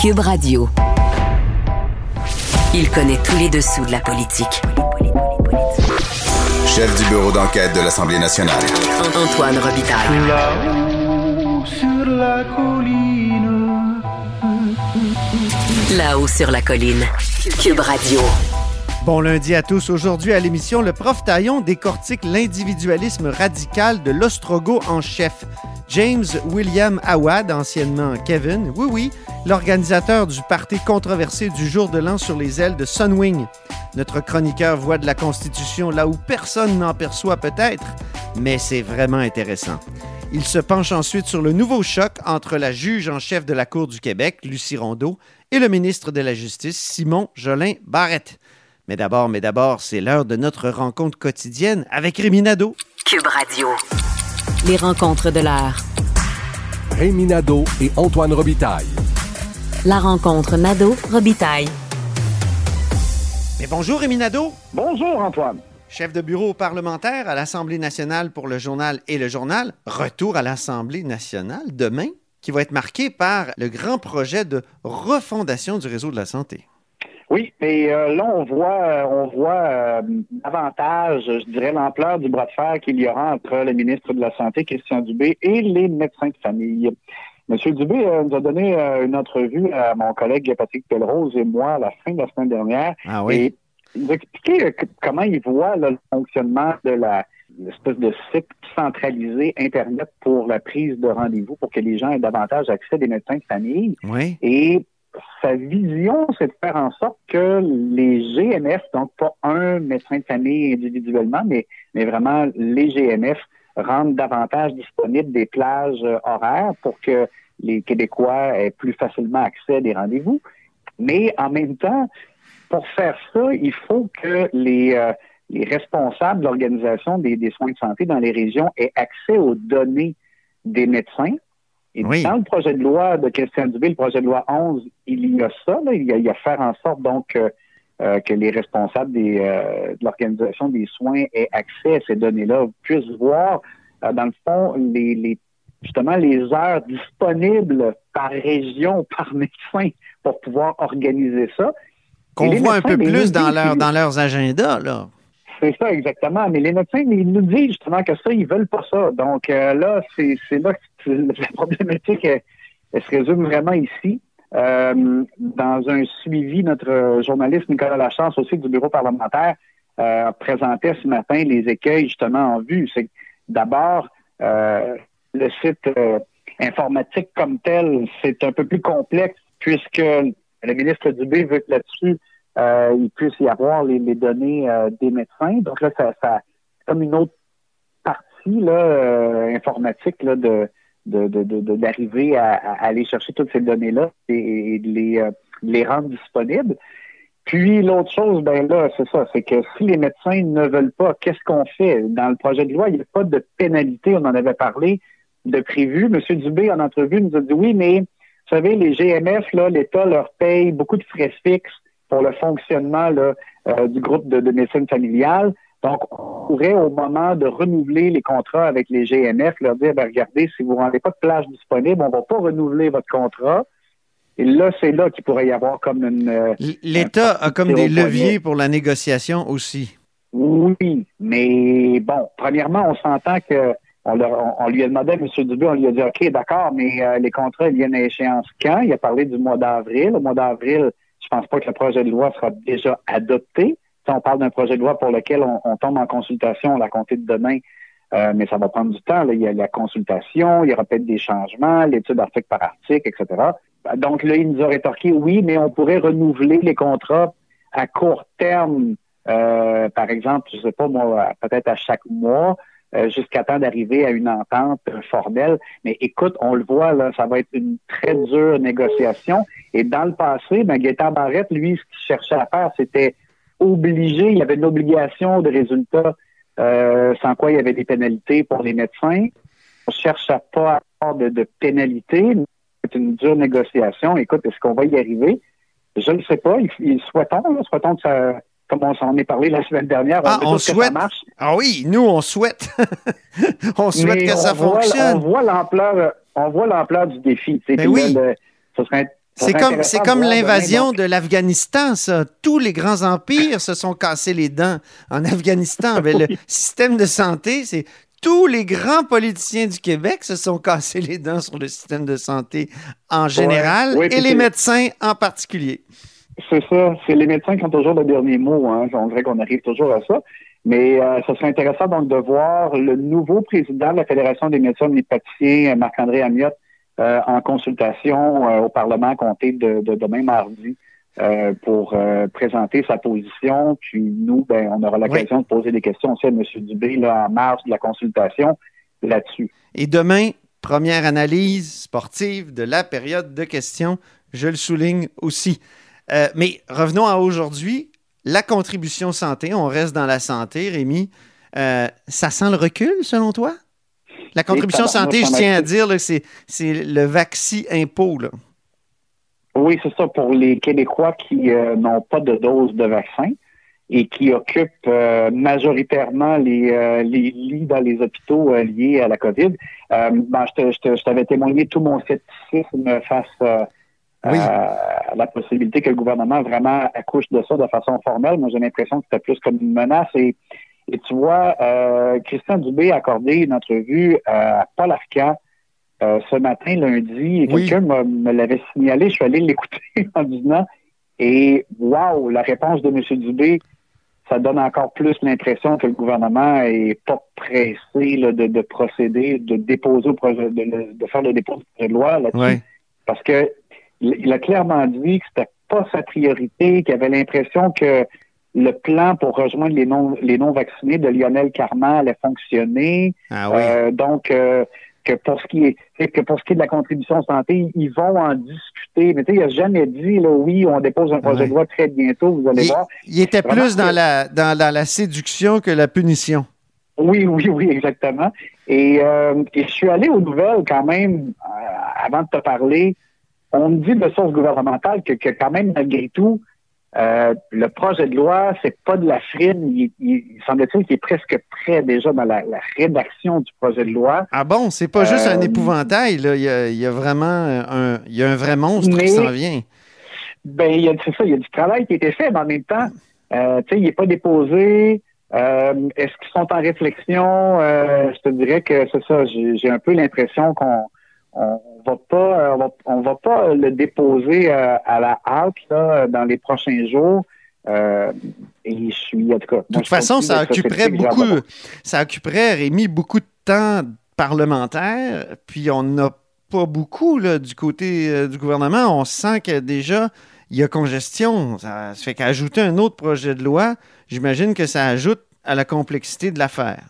Cube Radio. Il connaît tous les dessous de la politique. Chef du bureau d'enquête de l'Assemblée nationale. Antoine Robitaille. Là-haut sur la colline. Là-haut sur la colline. Cube Radio. Bon lundi à tous. Aujourd'hui à l'émission, le prof Taillon décortique l'individualisme radical de l'ostrogo en chef. James William Awad, anciennement Kevin, oui oui, l'organisateur du parti controversé du jour de l'an sur les ailes de Sunwing. Notre chroniqueur voit de la Constitution là où personne n'en perçoit peut-être, mais c'est vraiment intéressant. Il se penche ensuite sur le nouveau choc entre la juge en chef de la Cour du Québec, Lucie Rondeau, et le ministre de la Justice, Simon Jolin Barrette. Mais d'abord, mais d'abord, c'est l'heure de notre rencontre quotidienne avec Rémi Nadeau. Cube Radio. Les rencontres de l'heure. Rémi Nadeau et Antoine Robitaille. La rencontre Nadeau-Robitaille. Mais bonjour Rémi Nadeau, Bonjour Antoine. chef de bureau parlementaire à l'Assemblée nationale pour le journal et le journal. Retour à l'Assemblée nationale demain, qui va être marqué par le grand projet de refondation du réseau de la santé. Oui, mais euh, là on voit, euh, on voit euh, davantage, je dirais, l'ampleur du bras de fer qu'il y aura entre le ministre de la Santé, Christian Dubé, et les médecins de famille. Monsieur Dubé euh, nous a donné euh, une entrevue à mon collègue Patrick Pelrose et moi à la fin de la semaine dernière. Ah oui? Et il nous a expliqué euh, comment il voit là, le fonctionnement de la l'espèce de site centralisé Internet pour la prise de rendez-vous pour que les gens aient davantage accès à des médecins de famille. Oui. Et sa vision, c'est de faire en sorte que les GMF, donc pas un médecin de famille individuellement, mais, mais vraiment les GMF, rendent davantage disponibles des plages horaires pour que les Québécois aient plus facilement accès à des rendez-vous. Mais en même temps, pour faire ça, il faut que les, euh, les responsables de l'organisation des, des soins de santé dans les régions aient accès aux données des médecins. Et Oui. dans le projet de loi de Christian Dubé, le projet de loi 11, il y a ça, là, il, y a, il y a faire en sorte donc euh, euh, que les responsables des, euh, de l'organisation des soins aient accès à ces données-là, puissent voir, dans le fond, les, les justement les heures disponibles par région, par médecin, pour pouvoir organiser ça. Qu'on voit un peu plus dans, leur, dans leurs agendas, là. C'est ça, exactement. Mais les médecins, ils nous disent justement que ça, ils veulent pas ça. Donc euh, là, c'est c'est là que la problématique, elle, elle se résume vraiment ici. Euh, dans un suivi, notre journaliste Nicolas Lachance, aussi du bureau parlementaire, euh, présentait ce matin les écueils justement en vue. C'est d'abord, euh, le site euh, informatique comme tel, c'est un peu plus complexe puisque le ministre Dubé veut que là-dessus, euh, il puisse y avoir les, données euh, des médecins. Donc là, ça, ça comme une autre partie là, informatique là, de d'arriver à, aller chercher toutes ces données-là et, et de les, les rendre disponibles. Puis l'autre chose, ben là, c'est ça, c'est que si les médecins ne veulent pas, qu'est-ce qu'on fait? Dans le projet de loi, il n'y a pas de pénalité, on en avait parlé, de prévu. Monsieur Dubé, en entrevue, nous a dit oui, mais vous savez, les GMF, l'État leur paye beaucoup de frais fixes pour le fonctionnement là, euh, du groupe de, de médecine familiale. Donc, on pourrait, au moment de renouveler les contrats avec les GMF, leur dire, ben, regardez, si vous ne rendez pas de plage disponible, on ne va pas renouveler votre contrat. Et là, c'est là qu'il pourrait y avoir comme une... euh, L'État a comme des leviers pour la négociation aussi. Oui, mais bon, premièrement, on s'entend que on, lui a demandé à M. Dubé, on lui a dit OK, d'accord, mais euh, les contrats ils viennent à échéance quand? Il a parlé du mois d'avril. Au mois d'avril, je pense pas que le projet de loi sera déjà adopté. Si on parle d'un projet de loi pour lequel on, on tombe en consultation, on l'a compté de demain, euh, mais ça va prendre du temps. Il y a la consultation, il y aura peut-être des changements, l'étude article par article, etc. Donc là, il nous a rétorqué oui, mais on pourrait renouveler les contrats à court terme, euh, par exemple, je sais pas moi, peut-être à chaque mois, jusqu'à temps d'arriver à une entente euh, formelle. Mais écoute, on le voit, là, ça va être une très dure négociation. Et dans le passé, ben, Gaétan Barrette, lui, ce qu'il cherchait à faire, c'était obligé, il y avait une obligation de résultat, euh, sans quoi il y avait des pénalités pour les médecins. On cherche à pas avoir de, de pénalités. C'est une dure négociation. Écoute, est-ce qu'on va y arriver? Je ne sais pas. Il, il souhaitons, là, souhaitons que ça, comme on s'en est parlé la semaine dernière, Ah, on tous que souhaite. ça marche. Ah oui, nous, on souhaite. on souhaite Mais que ça voit- fonctionne. On voit l'ampleur, on voit l'ampleur du défi. C'est Ben oui. comme, c'est comme l'invasion de l'Afghanistan, ça. Tous les grands empires se sont cassés les dents en Afghanistan. Mais le système de santé, c'est tous les grands politiciens du Québec se sont cassés les dents sur le système de santé en général Oui, et les médecins en particulier. C'est ça. C'est les médecins qui ont toujours le dernier mot. Hein. On dirait qu'on arrive toujours à ça. Mais euh, ce serait intéressant donc de voir le nouveau président de la Fédération des médecins homméopaticiens, Marc-André Amiotte, euh, en consultation euh, au Parlement compté de, de demain mardi euh, pour euh, présenter sa position. Puis nous, ben, on aura l'occasion de poser des questions aussi à M. Dubé là, en marge de la consultation là-dessus. Et demain, première analyse sportive de la période de questions. Je le souligne aussi. Euh, mais revenons à aujourd'hui. La contribution santé, on reste dans la santé, Rémi. Euh, ça sent le recul, selon toi? La contribution santé, je tiens à dire, c'est, le vaccin impôt. Là. Oui, c'est ça pour les Québécois qui euh, n'ont pas de dose de vaccin et qui occupent euh, majoritairement les, euh, les lits dans les hôpitaux liés à la COVID. Ben, je, t'avais témoigné tout mon scepticisme face Oui. à la possibilité que le gouvernement vraiment accouche de ça de façon formelle. Moi, j'ai l'impression que c'était plus comme une menace. Et, et tu vois, euh, Christian Dubé a accordé une entrevue à Paul Arcand euh, ce matin, lundi, et Oui. quelqu'un me l'avait signalé. Je suis allé l'écouter en disant, et wow, la réponse de M. Dubé, ça donne encore plus l'impression que le gouvernement est pas pressé là, de, de procéder, de déposer au projet, de, de faire le dépôt projet de loi là-dessus. Ouais. Parce que il a clairement dit que c'était pas sa priorité, qu'il avait l'impression que le plan pour rejoindre les non les non vaccinés de Lionel Carman allait fonctionner. Ah oui. Euh, donc euh, que pour ce qui est que pour ce qui est de la contribution santé, ils vont en discuter. Mais tu sais, il a jamais dit là oui, on dépose un projet Ouais. de loi très bientôt, vous allez il, voir. il était Vraiment plus dans la, dans la, la séduction que la punition. Oui, oui, oui, exactement. Et, euh, et je suis allé aux nouvelles quand même, avant de te parler. On me dit de source gouvernementale que, que quand même, malgré tout, euh, le projet de loi, c'est pas de la frine. Il, il, il semble-t-il qu'il est presque prêt déjà dans la, la rédaction du projet de loi. Ah bon, c'est pas juste un Euh, épouvantail. Là. Il, y a, il y a vraiment un, il y a un vrai monstre Mais- qui s'en vient. Ben, il y a, c'est ça, il y a du travail qui a été fait, mais en même temps, euh, tu sais, il n'est pas déposé. Est-ce qu'ils sont en réflexion? Je te dirais que c'est ça, j'ai un peu l'impression qu'on on va pas on va, on va pas le déposer euh, à la hâte là, dans les prochains jours. Euh, et je suis, en tout cas. De toute façon, ça occuperait beaucoup, ça occuperait, Rémi, beaucoup de temps parlementaire, puis on n'a pas beaucoup là, du côté euh, du gouvernement. On sent que déjà, il y a congestion. Ça, ça fait qu'ajouter un autre projet de loi, j'imagine que ça ajoute à la complexité de l'affaire.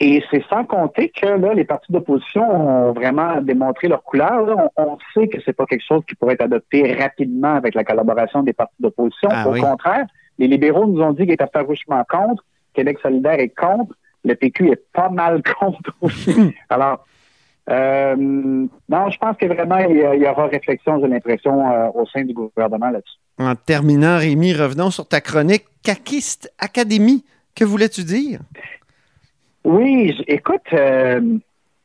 Et c'est sans compter que là, les partis d'opposition ont vraiment démontré leur couleur. là. On, on sait que c'est pas quelque chose qui pourrait être adopté rapidement avec la collaboration des partis d'opposition. Ah Au oui. contraire, les libéraux nous ont dit qu'ils étaient farouchement contre. Québec solidaire est contre. Le PQ est pas mal contre aussi. Alors, euh, non, je pense que vraiment, il y, a- il y aura réflexion, j'ai l'impression, euh, au sein du gouvernement là-dessus. En terminant, Rémi, revenons sur ta chronique Caquiste Académie. Que voulais-tu dire? Oui, écoute, euh,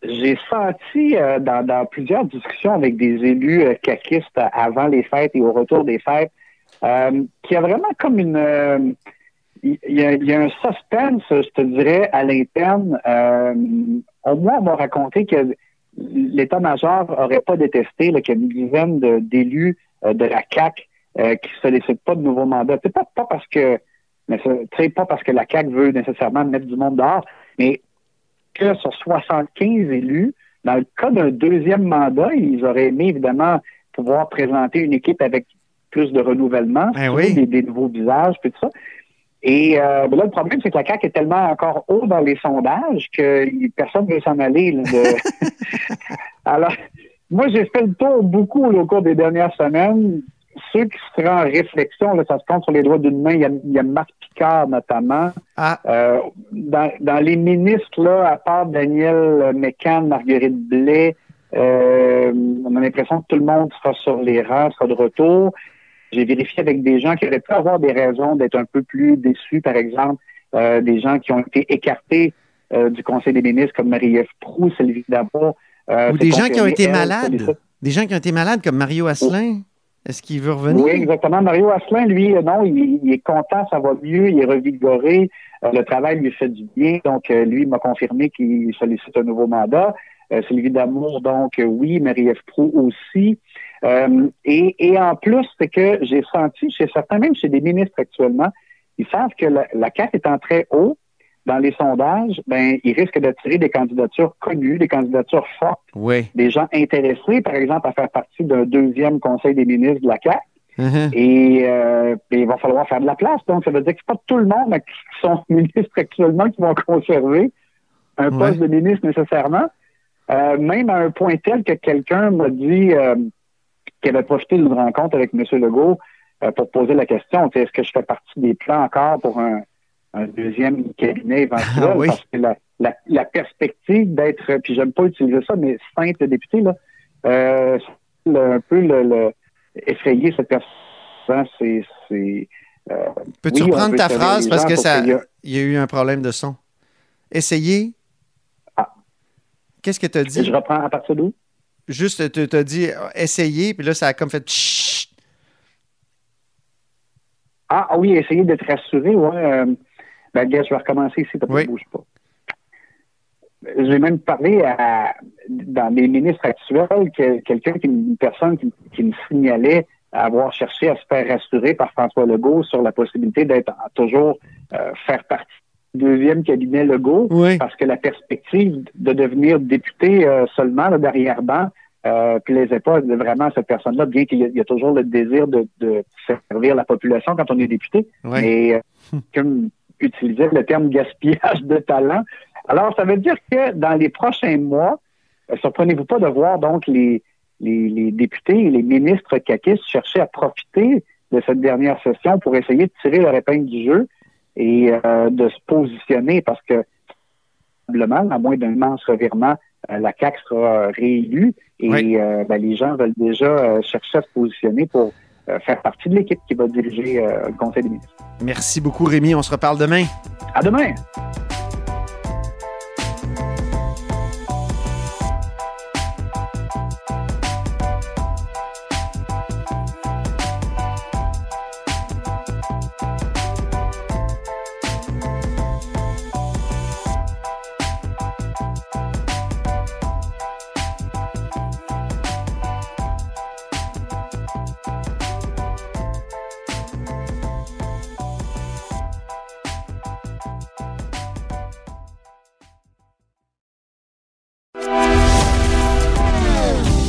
j'ai senti euh, dans, dans plusieurs discussions avec des élus euh, caquistes avant les fêtes et au retour des fêtes euh, qu'il y a vraiment comme une... euh, il y, a, y a un suspense, je te dirais, à l'interne. Euh, au moins, on m'a raconté que l'état-major aurait pas détesté qu'il y a une dizaine de- d'élus euh, de la CAC euh, qui ne sollicitent pas de nouveaux mandats. C'est pas, parce que mais pas parce que la CAC veut nécessairement mettre du monde dehors, mais que sur 75 élus, dans le cas d'un deuxième mandat, ils auraient aimé évidemment pouvoir présenter une équipe avec plus de renouvellement, Ben oui. des, des nouveaux visages, puis tout ça. Et euh, ben là, le problème, c'est que la CAQ est tellement encore haut dans les sondages que personne ne veut s'en aller. là, de- Alors, moi, j'ai fait le tour beaucoup là, au cours des dernières semaines. Ceux qui seraient en réflexion, là, ça se compte sur les doigts d'une main. Il y a, il y a Marc Picard, notamment. Ah, Euh, dans, dans les ministres, là, à part Daniel Mécan, Marguerite Blais, euh, on a l'impression que tout le monde sera sur les rangs, sera de retour. J'ai vérifié avec des gens qui auraient pu avoir des raisons d'être un peu plus déçus, par exemple, euh, des gens qui ont été écartés euh, du Conseil des ministres, comme Marie-Ève Proux, Sylvie Damour. euh, Ou des gens qui ont été malades. Des gens qui ont été malades comme Mario Asselin, est-ce qu'il veut revenir? Oui, exactement. Mario Asselin, lui, euh, non, il, est content, ça va mieux, il est revigoré, euh, le travail lui fait du bien. Donc, euh, lui, m'a confirmé qu'il sollicite un nouveau mandat. Euh, Sylvie Damour, donc euh, oui, Marie-Ève Proux aussi. Et, en plus, c'est que j'ai senti chez certains, même chez des ministres actuellement, ils savent que la, la CAQ étant très haut dans les sondages, ben, ils risquent d'attirer des candidatures connues, des candidatures fortes, Oui. des gens intéressés, par exemple, à faire partie d'un deuxième conseil des ministres de la CAQ. Uh-huh. Et, euh, et il va falloir faire de la place. Donc, ça veut dire que c'est pas tout le monde qui sont ministres actuellement qui vont conserver un Ouais. poste de ministre nécessairement. Euh, même à un point tel que quelqu'un m'a dit euh, qu'il avait profité d'une rencontre avec M. Legault euh, pour poser la question, est-ce que je fais partie des plans encore pour un, un deuxième cabinet éventuel? Ah oui. Parce que la, la, la perspective d'être, puis j'aime pas utiliser ça, mais simple député, là, euh, un peu le, le effrayer cette personne, c'est... euh, Peux-tu oui, reprendre ta phrase? parce que ça, y il y a eu un problème de son. Essayez. Ah. Qu'est-ce que tu as dit? Je reprends à partir d'où? Juste, tu as dit euh, essayez, puis là, ça a comme fait Chut. Ah, ah oui, essayer d'être rassuré, ouais. Euh, ben, gars, je vais recommencer ici, t'as pas Oui. bouge pas. J'ai même parlé à, dans les ministres actuels, que quelqu'un, une personne qui, qui me signalait avoir cherché à se faire rassurer par François Legault sur la possibilité d'être toujours euh, faire partie du deuxième cabinet Legault, Oui. parce que la perspective de devenir député euh, seulement là, derrière-banc euh, plaisait pas vraiment à cette personne-là, bien qu'il y, y a toujours le désir de, de servir la population quand on est député. Ouais. Mais euh, comme utilisait le terme gaspillage de talent. Alors, ça veut dire que dans les prochains mois, euh, surprenez-vous pas de voir donc les, les, les députés et les ministres caquistes chercher à profiter de cette dernière session pour essayer de tirer leur épingle du jeu et euh, de se positionner parce que probablement, à moins d'un immense revirement, euh, la CAQ sera euh, réélue et Oui. euh, ben, les gens veulent déjà chercher à se positionner pour faire partie de l'équipe qui va diriger euh, le Conseil des ministres. Merci beaucoup, Rémi. On se reparle demain. À demain!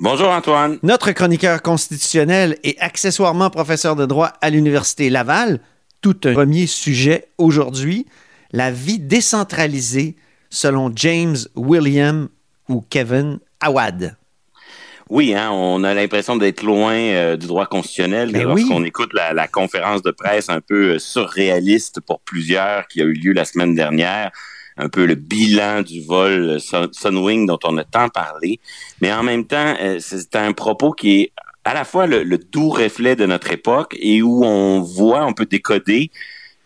Bonjour Antoine. Notre chroniqueur constitutionnel et accessoirement professeur de droit à l'Université Laval. Tout un premier sujet aujourd'hui, la vie décentralisée selon James William ou Kevin Awad. Oui, hein, on a l'impression d'être loin euh, du droit constitutionnel Ben lorsqu'on oui. écoute la, la conférence de presse un peu euh, surréaliste pour plusieurs qui a eu lieu la semaine dernière, un peu le bilan du vol Sun- Sunwing dont on a tant parlé, mais en même temps, euh, c'est un propos qui est à la fois le, le doux reflet de notre époque et où on voit, on peut décoder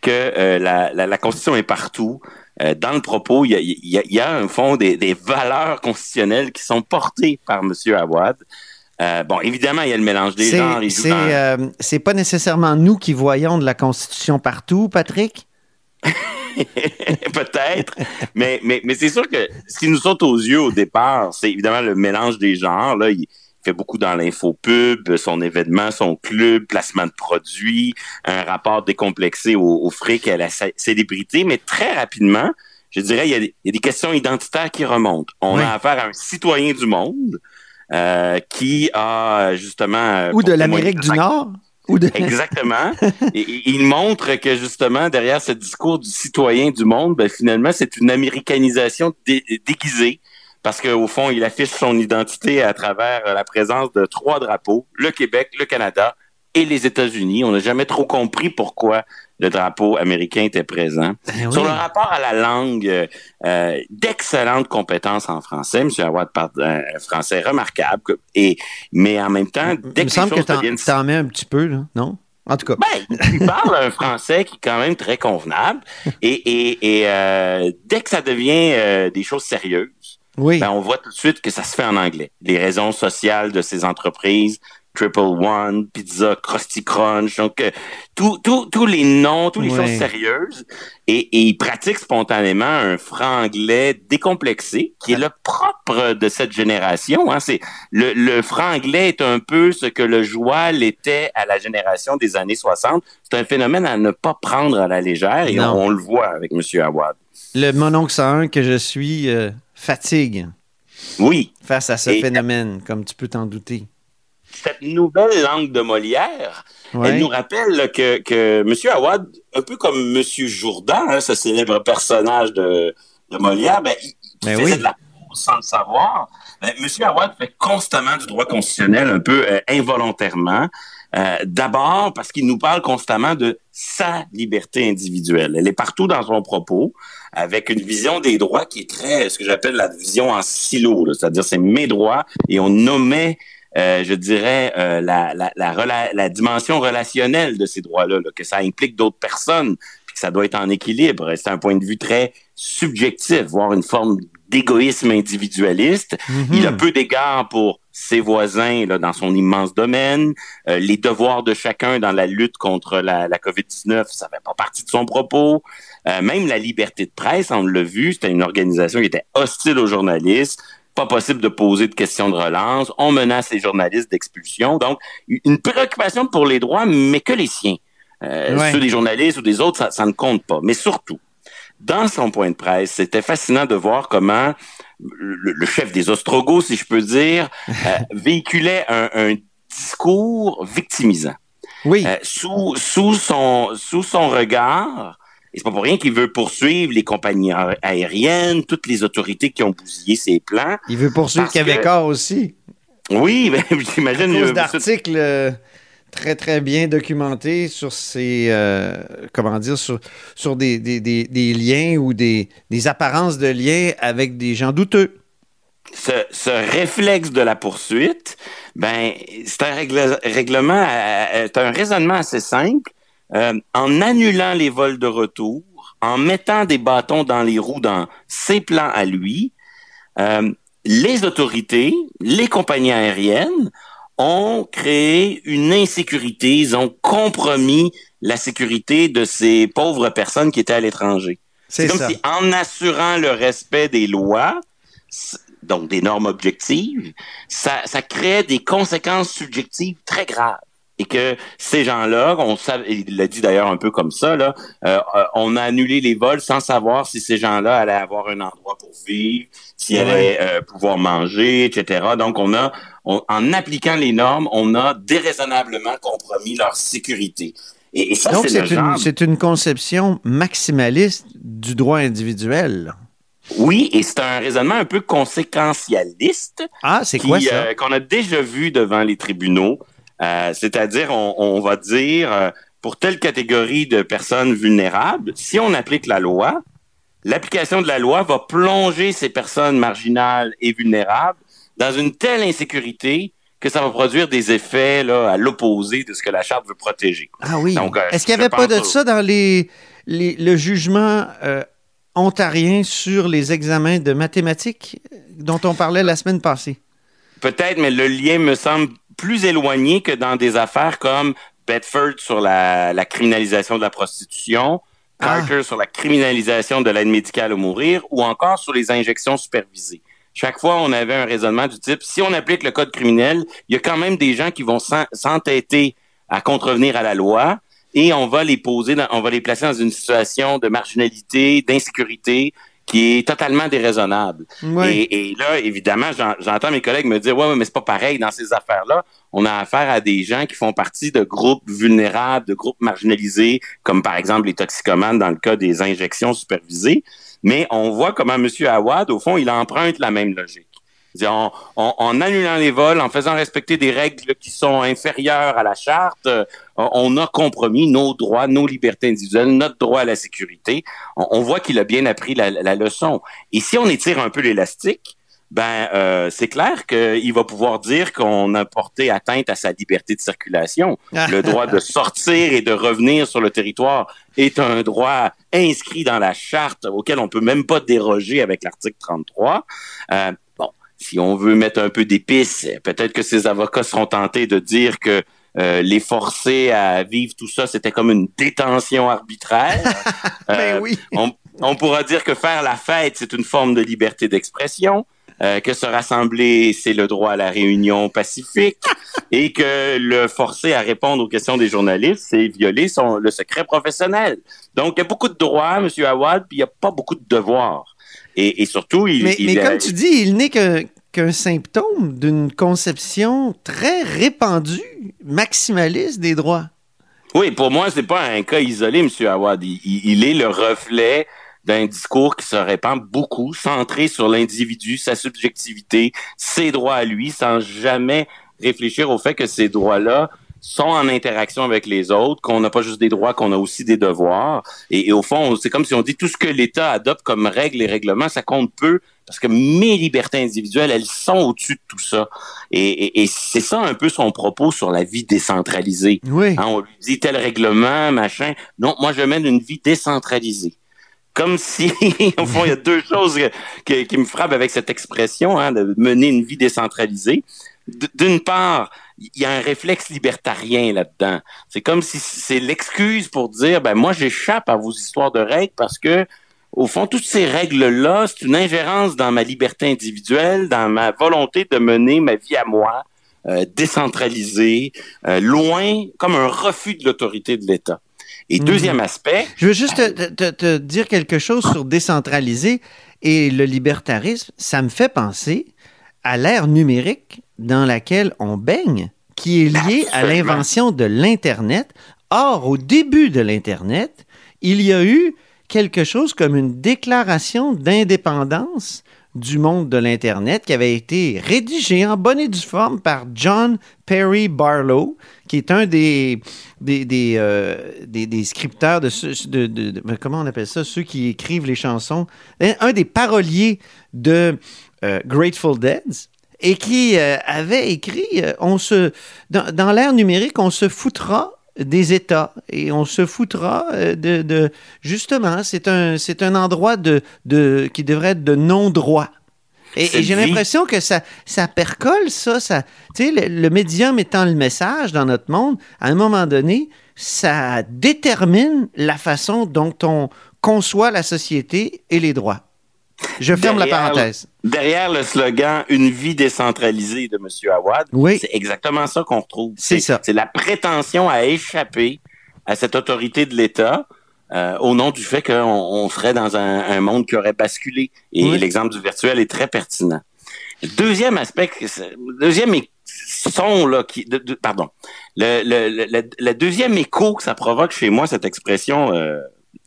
que euh, la, la, la Constitution est partout. Euh, dans le propos, il y a, il y a, il y a un fond des, des valeurs constitutionnelles qui sont portées par M. Awad. Euh, bon, évidemment, il y a le mélange des genres. c'est, dans- c'est pas nécessairement nous qui voyons de la Constitution partout, Patrick? Peut-être, mais, mais, mais c'est sûr que ce qui nous saute aux yeux au départ, c'est évidemment le mélange des genres. Là, il fait beaucoup dans l'infopub, son événement, son club, placement de produits, un rapport décomplexé au, au fric et à la cé- célébrité, mais très rapidement, je dirais, il y a des, il y a des questions identitaires qui remontent. On Oui. a affaire à un citoyen du monde euh, qui a justement... euh, Ou de l'Amérique du Nord. Exactement. il montre que justement, derrière ce discours du citoyen du monde, ben, finalement, c'est une américanisation dé- déguisée parce qu'au fond, il affiche son identité à travers la présence de trois drapeaux, le Québec, le Canada et les États-Unis. On n'a jamais trop compris pourquoi le drapeau américain était présent. Ben oui. Sur le rapport à la langue, euh, euh, d'excellentes compétences en français. M. Awad parle un français remarquable. Et, mais en même temps, Il dès me que semble que choses t'en deviennent t'en mets un petit peu, là, non? En tout cas. ben, il parle un français qui est quand même très convenable. Et, et, et euh, dès que ça devient euh, des choses sérieuses, Oui. ben, on voit tout de suite que ça se fait en anglais. Les raisons sociales de ces entreprises, Triple One, Pizza, Krusty Crunch, donc euh, tous les noms, toutes les Ouais. choses sérieuses. Et, et il pratique spontanément un franglais décomplexé, qui est le propre de cette génération. Hein. C'est le, le franglais est un peu ce que le joual était à la génération des années 60. C'est un phénomène à ne pas prendre à la légère et on, on le voit avec M. Awad. Le mononcle 101 que je suis euh, fatigue Oui, face à ce Et- phénomène, comme tu peux t'en douter. Cette nouvelle langue de Molière, Ouais. elle nous rappelle là, que, que M. Awad, un peu comme M. Jourdan, hein, ce célèbre personnage de, de Molière, ben, il, Ben faisait oui. de la sans le savoir. Ben, M. Awad fait constamment du droit constitutionnel un peu euh, involontairement. Euh, D'abord parce qu'il nous parle constamment de sa liberté individuelle. Elle est partout dans son propos, avec une vision des droits qui est très, ce que j'appelle la vision en silo, c'est-à-dire c'est mes droits et on nommait euh, je dirais, euh, la, la, la, rela- la dimension relationnelle de ces droits-là, là, que ça implique d'autres personnes, puis que ça doit être en équilibre. C'est un point de vue très subjectif, voire une forme d'égoïsme individualiste. Mhm. Il a peu d'égard pour ses voisins là, dans son immense domaine. Euh, les devoirs de chacun dans la lutte contre la, la COVID-19, ça fait pas partie de son propos. Euh, même la liberté de presse, on l'a vu, c'était une organisation qui était hostile aux journalistes. Pas possible de poser de questions de relance. On menace les journalistes d'expulsion. Donc, une préoccupation pour les droits, mais que les siens. Euh, Ouais. Ceux des journalistes ou des autres, ça, ça ne compte pas. Mais surtout, dans son point de presse, c'était fascinant de voir comment le, le chef des Ostrogos, si je peux dire, euh, véhiculait un, un discours victimisant. Oui. Euh, sous, sous, son, sous son regard, et c'est pas pour rien qu'il veut poursuivre les compagnies aériennes, toutes les autorités qui ont bousillé ses plans. Il veut poursuivre parce que- Québécois aussi. Oui, ben, j'imagine. cause euh, d'articles euh, très, très bien documentés sur ces. euh, comment dire, sur, sur des, des, des, des liens ou des, des apparences de liens avec des gens douteux. ce, ce réflexe de la poursuite, ben, c'est un règle- règlement, c'est un raisonnement assez simple. Euh, en annulant les vols de retour, en mettant des bâtons dans les roues dans ses plans à lui, euh, les autorités, les compagnies aériennes ont créé une insécurité, ils ont compromis la sécurité de ces pauvres personnes qui étaient à l'étranger. C'est comme ça. si en assurant le respect des lois, donc des normes objectives, ça, ça crée des conséquences subjectives très graves. Et que ces gens-là, on savait, il l'a dit d'ailleurs un peu comme ça, là, euh, euh, on a annulé les vols sans savoir si ces gens-là allaient avoir un endroit pour vivre, s'ils Ouais. allaient euh, pouvoir manger, etc. Donc on a, on- en appliquant les normes, on a déraisonnablement compromis leur sécurité. Et, et ça, Donc, c'est genre une, conception maximaliste du droit individuel. Oui, et c'est un raisonnement un peu conséquentialiste Ah, c'est qui, quoi ça? euh, qu'on a déjà vu devant les tribunaux. Euh, c'est-à-dire, on, on va dire, euh, pour telle catégorie de personnes vulnérables, si on applique la loi, l'application de la loi va plonger ces personnes marginales et vulnérables dans une telle insécurité que ça va produire des effets là, à l'opposé de ce que la charte veut protéger. Ah oui. Donc, euh, Est-ce qu'il n'y avait pas de ça dans les, les- le jugement euh, ontarien sur les examens de mathématiques dont on parlait la semaine passée? Peut-être, mais le lien me semble plus éloigné que dans des affaires comme Bedford sur la, la criminalisation de la prostitution, Ah. Carter sur la criminalisation de l'aide médicale au mourir ou encore sur les injections supervisées. Chaque fois, on avait un raisonnement du type, si on applique le code criminel, il y a quand même des gens qui vont s'en- s'entêter à contrevenir à la loi et on va les poser, dans- on va les placer dans une situation de marginalité, d'insécurité, qui est totalement déraisonnable. Et, et là, évidemment, j'en- j'entends mes collègues me dire, ouais, ouais, mais c'est pas pareil dans ces affaires-là. On a affaire à des gens qui font partie de groupes vulnérables, de groupes marginalisés, comme par exemple les toxicomanes dans le cas des injections supervisées. Mais on voit comment M. Awad, au fond, il emprunte la même logique. En, en- en annulant les vols, en faisant respecter des règles qui sont inférieures à la charte, euh, on a compromis nos droits, nos libertés individuelles, notre droit à la sécurité. On, on voit qu'il a bien appris la, la leçon. Et si on étire un peu l'élastique, ben euh, c'est clair qu'il va pouvoir dire qu'on a porté atteinte à sa liberté de circulation. Le droit de sortir et de revenir sur le territoire est un droit inscrit dans la charte auquel on peut même pas déroger avec l'article 33. Euh, bon, si on veut mettre un peu d'épices, peut-être que ces avocats seront tentés de dire que euh, les forcer à vivre tout ça, c'était comme une détention arbitraire. Ben Euh, oui. on, on pourra dire que faire la fête, c'est une forme de liberté d'expression, euh, que se rassembler, c'est le droit à la réunion pacifique, et que le forcer à répondre aux questions des journalistes, c'est violer son, le secret professionnel. Donc, il y a beaucoup de droits, M. Awad, puis il n'y a pas beaucoup de devoirs. Et, et surtout, il... Mais, il mais a- comme tu dis, il n'est qu'un qu'un symptôme d'une conception très répandue, maximaliste des droits. Oui, pour moi, c'est pas un cas isolé, M. Awad. Il est le reflet d'un discours qui se répand beaucoup, centré sur l'individu, sa subjectivité, ses droits à lui, sans jamais réfléchir au fait que ces droits-là sont en interaction avec les autres, qu'on n'a pas juste des droits, qu'on a aussi des devoirs. Et, et au fond, c'est comme si on dit tout ce que l'État adopte comme règles et règlements, ça compte peu, parce que mes libertés individuelles, elles sont au-dessus de tout ça. Et, et- et c'est ça un peu son propos sur la vie décentralisée. Oui. Hein, on lui dit tel règlement, machin. Non, moi, je mène une vie décentralisée. Comme si, au fond, il y a deux choses que- qui me frappent avec cette expression, hein, de mener une vie décentralisée. D'une part, il y a un réflexe libertarien là-dedans. C'est comme si c'est l'excuse pour dire, ben moi, j'échappe à vos histoires de règles parce que, au fond, toutes ces règles-là, c'est une ingérence dans ma liberté individuelle, dans ma volonté de mener ma vie à moi, euh, décentralisée, euh, loin, comme un refus de l'autorité de l'État. Et Mhm. deuxième aspect, Je veux juste te, te- te dire quelque chose sur décentraliser et le libertarisme. Ça me fait penser à l'ère numérique dans laquelle on baigne, qui est liée à l'invention de l'Internet. Or, au début de l'Internet, il y a eu quelque chose comme une déclaration d'indépendance du monde de l'Internet qui avait été rédigée en bonne et due forme par John Perry Barlow, qui est un des, des, des, euh, des, des scripteurs de, ceux- de, de- de- Comment on appelle ça? Ceux qui écrivent les chansons. Un, un des paroliers de euh, Grateful Dead. Et qui euh, avait écrit euh, on se, dans, dans l'ère numérique, on se foutra des États et on se foutra de, de justement, c'est un, c'est un endroit de, de, qui devrait être de non-droit. Et, Cette et j'ai l'impression que ça, ça percole, ça. ça tu sais, le, le médium étant le message dans notre monde, à un moment donné, ça détermine la façon dont on conçoit la société et les droits. Je ferme la parenthèse. derrière le slogan Une vie décentralisée de M. Awad, Oui. c'est exactement ça qu'on retrouve. C'est ça. C'est la prétention à échapper à cette autorité de l'État euh, au nom du fait qu'on on serait dans un, un monde qui aurait basculé. Et Oui. l'exemple du virtuel est très pertinent. Deuxième aspect, deuxième son là, qui, de- de- pardon, le, le, le, le- le deuxième écho que ça provoque chez moi cette expression euh,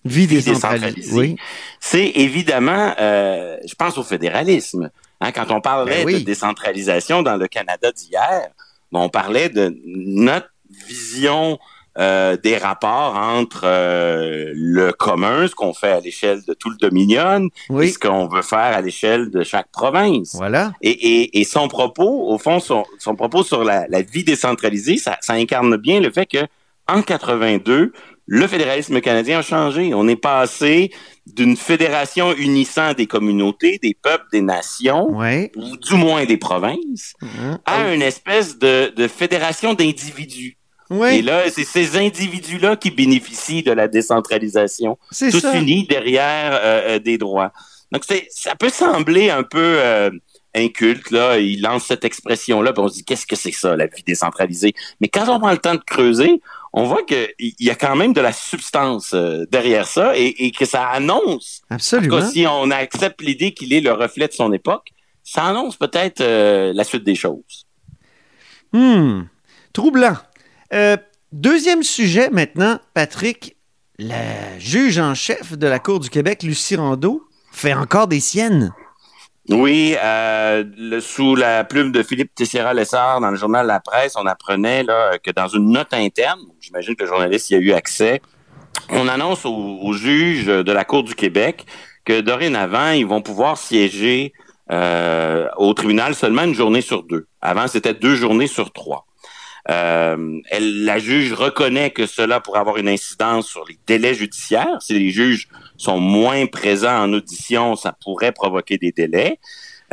Vie décentralisée. Oui. c'est évidemment, euh, je pense au fédéralisme. Hein, quand on parlait Ben oui. de décentralisation dans le Canada d'hier, bon, on parlait de notre vision euh, des rapports entre euh, le commun, ce qu'on fait à l'échelle de tout le Dominion, et ce qu'on veut faire à l'échelle de chaque province. Voilà. Et, et, et son propos, au fond, son, son propos sur la, la vie décentralisée, ça, ça incarne bien le fait que en 82, le fédéralisme canadien a changé. On est passé d'une fédération unissant des communautés, des peuples, des nations, ou du moins des provinces, Hein? à une espèce de, de fédération d'individus. Et là, c'est ces individus-là qui bénéficient de la décentralisation c'est tous ça. unis derrière euh, euh, des droits. Donc, ça peut sembler un peu euh, inculte, là. Il lance cette expression-là, puis on se dit, qu'est-ce que c'est ça, la vie décentralisée? Mais quand on prend le temps de creuser, on voit qu'il y a quand même de la substance euh, derrière ça et, et, que ça annonce. Absolument. Que si on accepte l'idée qu'il est le reflet de son époque, ça annonce peut-être euh, la suite des choses. Hmm. Troublant. Euh, deuxième sujet maintenant, Patrick. La juge en chef de la Cour du Québec, Lucie Rondeau, fait encore des siennes. Oui, euh, sous la plume de Philippe Tessera-Lessard dans le journal La Presse, on apprenait là, que dans une note interne, j'imagine que le journaliste y a eu accès, on annonce aux, aux, juges de la Cour du Québec que dorénavant, ils vont pouvoir siéger euh, au tribunal seulement une journée sur deux. Avant, c'était deux journées sur trois. Euh, elle, la juge reconnaît que cela pourrait avoir une incidence sur les délais judiciaires. Si les juges sont moins présents en audition, ça pourrait provoquer des délais.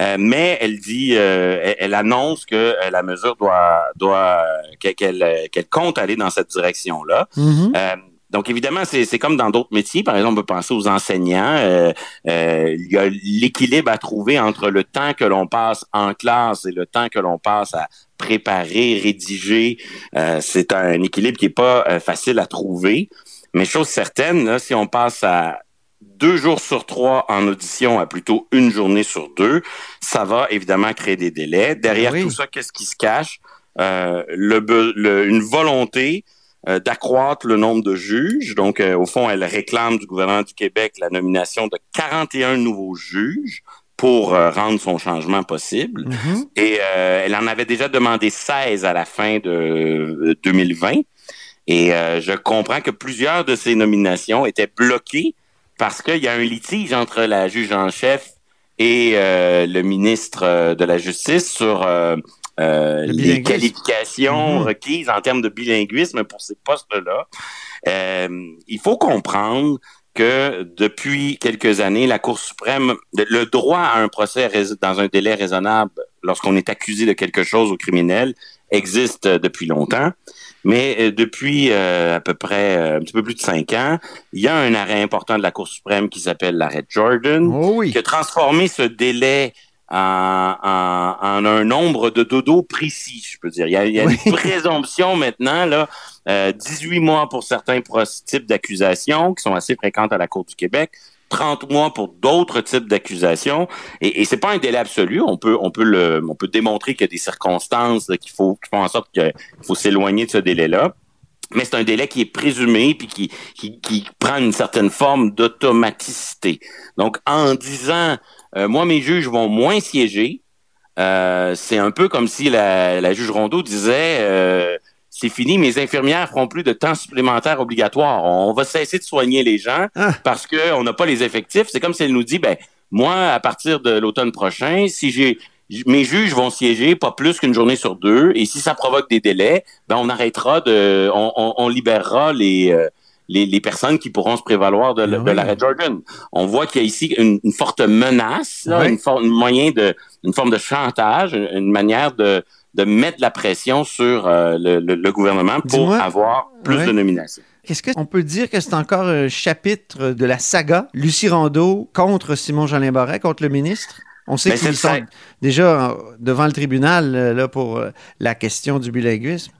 Euh, mais elle dit, euh, elle, elle, annonce que euh, la mesure doit, doit qu'elle qu'elle compte aller dans cette direction-là. Mm-hmm. Euh, donc, évidemment, c'est comme dans d'autres métiers. Par exemple, on peut penser aux enseignants. Euh, euh, il y a l'équilibre à trouver entre le temps que l'on passe en classe et le temps que l'on passe à préparer, rédiger. Euh, c'est un équilibre qui est pas euh, facile à trouver. Mais chose certaine, là, si on passe à deux jours sur trois en audition à plutôt une journée sur deux, ça va évidemment créer des délais. Derrière oui. tout ça, qu'est-ce qui se cache? Euh, le, le, une volonté euh, d'accroître le nombre de juges. Donc, euh, au fond, elle réclame du gouvernement du Québec la nomination de 41 nouveaux juges pour euh, rendre son changement possible. Mm -hmm. Et euh, elle en avait déjà demandé 16 à la fin de 2020. Et je comprends que plusieurs de ces nominations étaient bloquées parce qu'il y a un litige entre la juge en chef et le ministre de la Justice sur euh, les qualifications mmh. requises en termes de bilinguisme pour ces postes-là. Euh, il faut comprendre que depuis quelques années, la Cour suprême, le droit à un procès dans un délai raisonnable lorsqu'on est accusé de quelque chose au criminel existe depuis longtemps. Mais depuis euh, à peu près euh, un petit peu plus de cinq ans, il y a un arrêt important de la Cour suprême qui s'appelle l'arrêt Jordan, oh oui. qui a transformé ce délai en, en, un nombre de dodos précis, je peux dire. Il y a, il y a oui. une présomption maintenant, là, euh, 18 mois pour certains types d'accusations qui sont assez fréquentes à la Cour du Québec, 30 mois pour d'autres types d'accusations. Et, et c'est pas un délai absolu. On peut, on peut le, on peut démontrer qu'il y a des circonstances qu'il faut, qui font en sorte qu'il faut s'éloigner de ce délai-là mais c'est un délai qui est présumé puis qui, qui, qui prend une certaine forme d'automaticité. Donc, en disant, euh, moi, mes juges vont moins siéger, euh, c'est un peu comme si la, la juge Rondeau disait, euh, c'est fini, mes infirmières feront plus de temps supplémentaire obligatoire. On va cesser de soigner les gens ah. parce qu'on n'a pas les effectifs. C'est comme si elle nous dit, ben, moi, à partir de l'automne prochain, si j'ai mes juges vont siéger pas plus qu'une journée sur deux, et si ça provoque des délais, ben on arrêtera de, on, on, on libérera les, euh, les, les personnes qui pourront se prévaloir de, Ah de l'arrêt Jordan. On voit qu'il y a ici une, une forte menace, là, Oui. une, for- un moyen de, une forme de chantage, une, manière de, de mettre la pression sur euh, le, le, le gouvernement pour avoir plus de nominations. Est-ce qu'on peut dire que c'est encore un chapitre de la saga Lucie Rondeau contre Simon-Jolin Barret, contre le ministre? On sait Ben, qu'ils sont déjà euh, devant le tribunal euh, là, pour euh, la question du bilinguisme.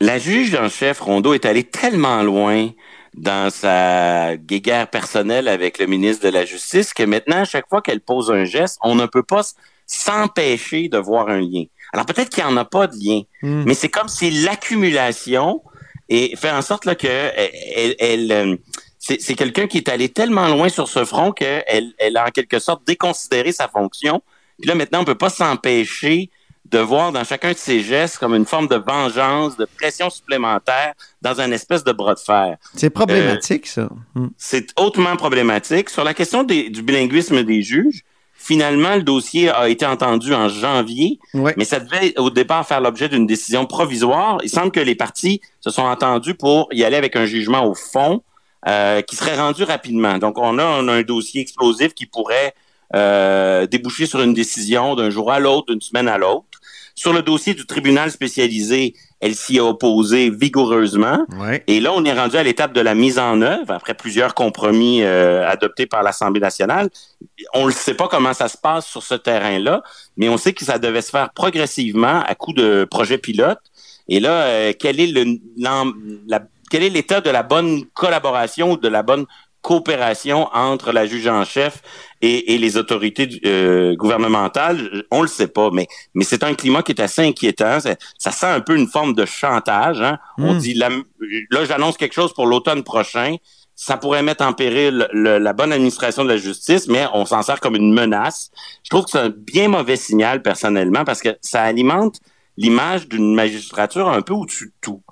La juge en chef Rondeau est allée tellement loin dans sa guéguerre personnelle avec le ministre de la Justice que maintenant, à chaque fois qu'elle pose un geste, on ne peut pas s'empêcher de voir un lien. Alors peut-être qu'il n'y en a pas de lien, Hmm. mais c'est comme si l'accumulation et fait en sorte là, que elle, elle- elle, euh, c'est quelqu'un qui est allé tellement loin sur ce front qu'elle elle a en quelque sorte déconsidéré sa fonction. Puis là, maintenant, on peut pas s'empêcher de voir dans chacun de ses gestes comme une forme de vengeance, de pression supplémentaire dans un espèce de bras de fer. C'est problématique, ça. Hmm. C'est hautement problématique. Sur la question des- du bilinguisme des juges, finalement, le dossier a été entendu en janvier, Ouais. mais ça devait au départ faire l'objet d'une décision provisoire. Il semble que les partis se sont entendus pour y aller avec un jugement au fond euh, qui serait rendu rapidement. Donc, on a, on a un dossier explosif qui pourrait euh, déboucher sur une décision d'un jour à l'autre, d'une semaine à l'autre. Sur le dossier du tribunal spécialisé, elle s'y a opposée vigoureusement. Ouais. Et là, on est rendu à l'étape de la mise en œuvre, après plusieurs compromis euh, adoptés par l'Assemblée nationale. On ne sait pas comment ça se passe sur ce terrain-là, mais on sait que ça devait se faire progressivement à coup de projet pilote. Et là, euh, est le, la quel est l'état de la bonne collaboration ou de la bonne coopération entre la juge en chef et, et les autorités euh, gouvernementales, on le sait pas, mais mais c'est un climat qui est assez inquiétant. Ça, ça sent un peu une forme de chantage. Hein? On Mm. dit là, là j'annonce quelque chose pour l'automne prochain. Ça pourrait mettre en péril le- la bonne administration de la justice, mais on s'en sert comme une menace. Je trouve que c'est un bien mauvais signal personnellement parce que ça alimente l'image d'une magistrature un peu au-dessus de tout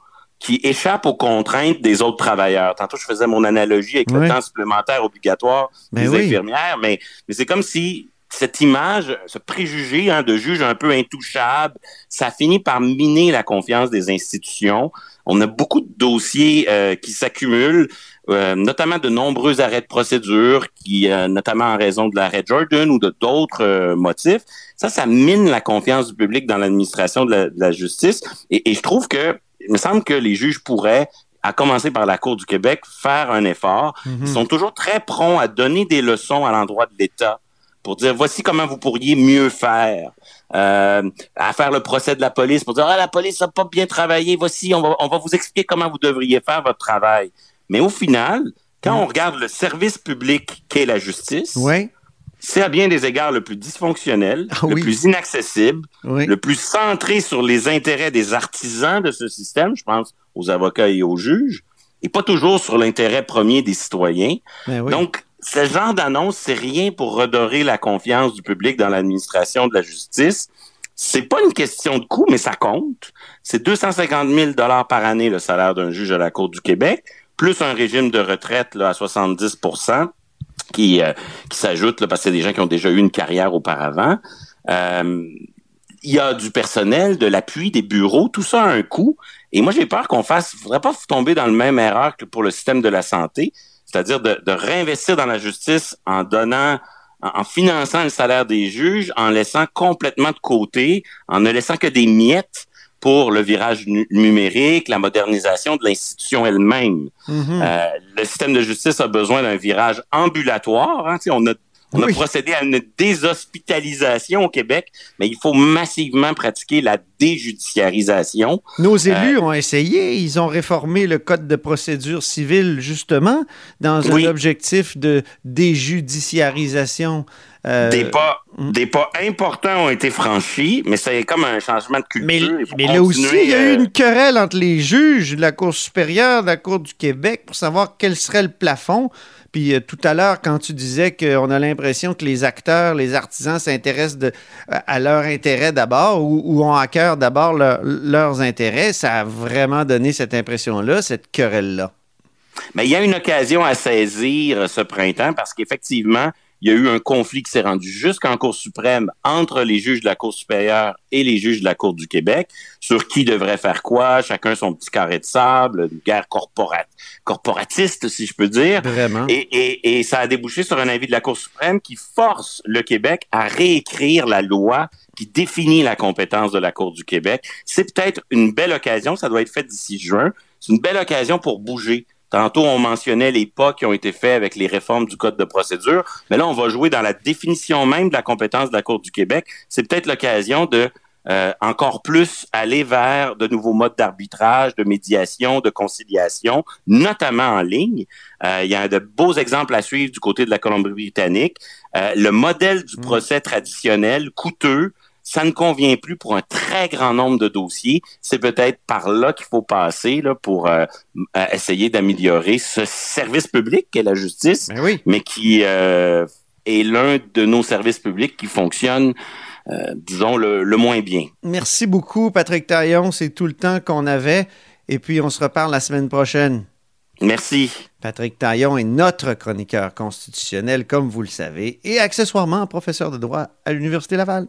qui échappe aux contraintes des autres travailleurs. Tantôt, je faisais mon analogie avec Oui. le temps supplémentaire obligatoire Ben des oui. infirmières, mais, mais c'est comme si cette image, ce préjugé hein, de juge un peu intouchable, ça finit par miner la confiance des institutions. On a beaucoup de dossiers euh, qui s'accumulent, euh, notamment de nombreux arrêts de procédure, qui, euh, notamment en raison de l'arrêt Jordan ou de d'autres euh, motifs. Ça, ça mine la confiance du public dans l'administration de, la- de la justice. Et, et je trouve que, il me semble que les juges pourraient, à commencer par la Cour du Québec, faire un effort. Mhm. Ils sont toujours très prompts à donner des leçons à l'endroit de l'État pour dire voici comment vous pourriez mieux faire. Euh, à faire le procès de la police pour dire ah la police n'a pas bien travaillé, voici on va on va vous expliquer comment vous devriez faire votre travail. Mais au final, quand on regarde le service public qu'est la justice, Oui, c'est à bien des égards le plus dysfonctionnel, Ah le oui. plus inaccessible, oui. le plus centré sur les intérêts des artisans de ce système, je pense aux avocats et aux juges, et pas toujours sur l'intérêt premier des citoyens. Ben oui. Donc, ce genre d'annonce, c'est rien pour redorer la confiance du public dans l'administration de la justice. C'est pas une question de coût, mais ça compte. C'est 250 000 dollars par année le salaire d'un juge à la Cour du Québec, plus un régime de retraite là, à 70 qui, euh, qui s'ajoute, là, parce que c'est des gens qui ont déjà eu une carrière auparavant. Euh, il y a du personnel, de l'appui, des bureaux, tout ça a un coût. Et moi, j'ai peur qu'on fasse, faudrait pas tomber dans le même erreur que pour le système de la santé, c'est-à-dire de, de réinvestir dans la justice en donnant, en finançant le salaire des juges, en laissant complètement de côté, en ne laissant que des miettes pour le virage nu- numérique, la modernisation de l'institution elle-même. Mhm. Euh, le système de justice a besoin d'un virage ambulatoire. Hein, on a, on a procédé à une déshospitalisation au Québec, mais il faut massivement pratiquer la déjudiciarisation. Nos élus ont essayé, ils ont réformé le code de procédure civile justement dans un objectif de déjudiciarisation. euh, Des pas, mm. des pas importants ont été franchis, mais c'est comme un changement de culture. Mais, là aussi, il y a eu euh, une querelle entre les juges de la Cour supérieure, de la Cour du Québec, pour savoir quel serait le plafond. Puis euh, tout à l'heure, quand tu disais qu'on a l'impression que les acteurs, les artisans s'intéressent à leur intérêt d'abord ou, ou ont à cœur d'abord leur- leurs intérêts, ça a vraiment donné cette impression-là, cette querelle-là. Mais il y a une occasion à saisir euh, ce printemps parce qu'effectivement, il y a eu un conflit qui s'est rendu jusqu'en Cour suprême entre les juges de la Cour supérieure et les juges de la Cour du Québec sur qui devrait faire quoi, chacun son petit carré de sable, une guerre corpora- corporatiste, si je peux dire. Vraiment. Et, et, et ça a débouché sur un avis de la Cour suprême qui force le Québec à réécrire la loi qui définit la compétence de la Cour du Québec. C'est peut-être une belle occasion, ça doit être fait d'ici juin, c'est une belle occasion pour bouger. Tantôt, on mentionnait les pas qui ont été faits avec les réformes du Code de procédure, mais là, on va jouer dans la définition même de la compétence de la Cour du Québec. C'est peut-être l'occasion de euh, encore plus aller vers de nouveaux modes d'arbitrage, de médiation, de conciliation, notamment en ligne. Euh, il y a de beaux exemples à suivre du côté de la Colombie-Britannique. Euh, le modèle du procès traditionnel, coûteux, ça ne convient plus pour un très grand nombre de dossiers. C'est peut-être par là qu'il faut passer là, pour euh, euh, essayer d'améliorer ce service public qu'est la justice, Ben oui. mais qui euh, est l'un de nos services publics qui fonctionne, euh, disons, le, le moins bien. Merci beaucoup, Patrick Taillon. C'est tout le temps qu'on avait. Et puis, on se reparle la semaine prochaine. Merci. Patrick Taillon est notre chroniqueur constitutionnel, comme vous le savez, et accessoirement professeur de droit à l'Université Laval.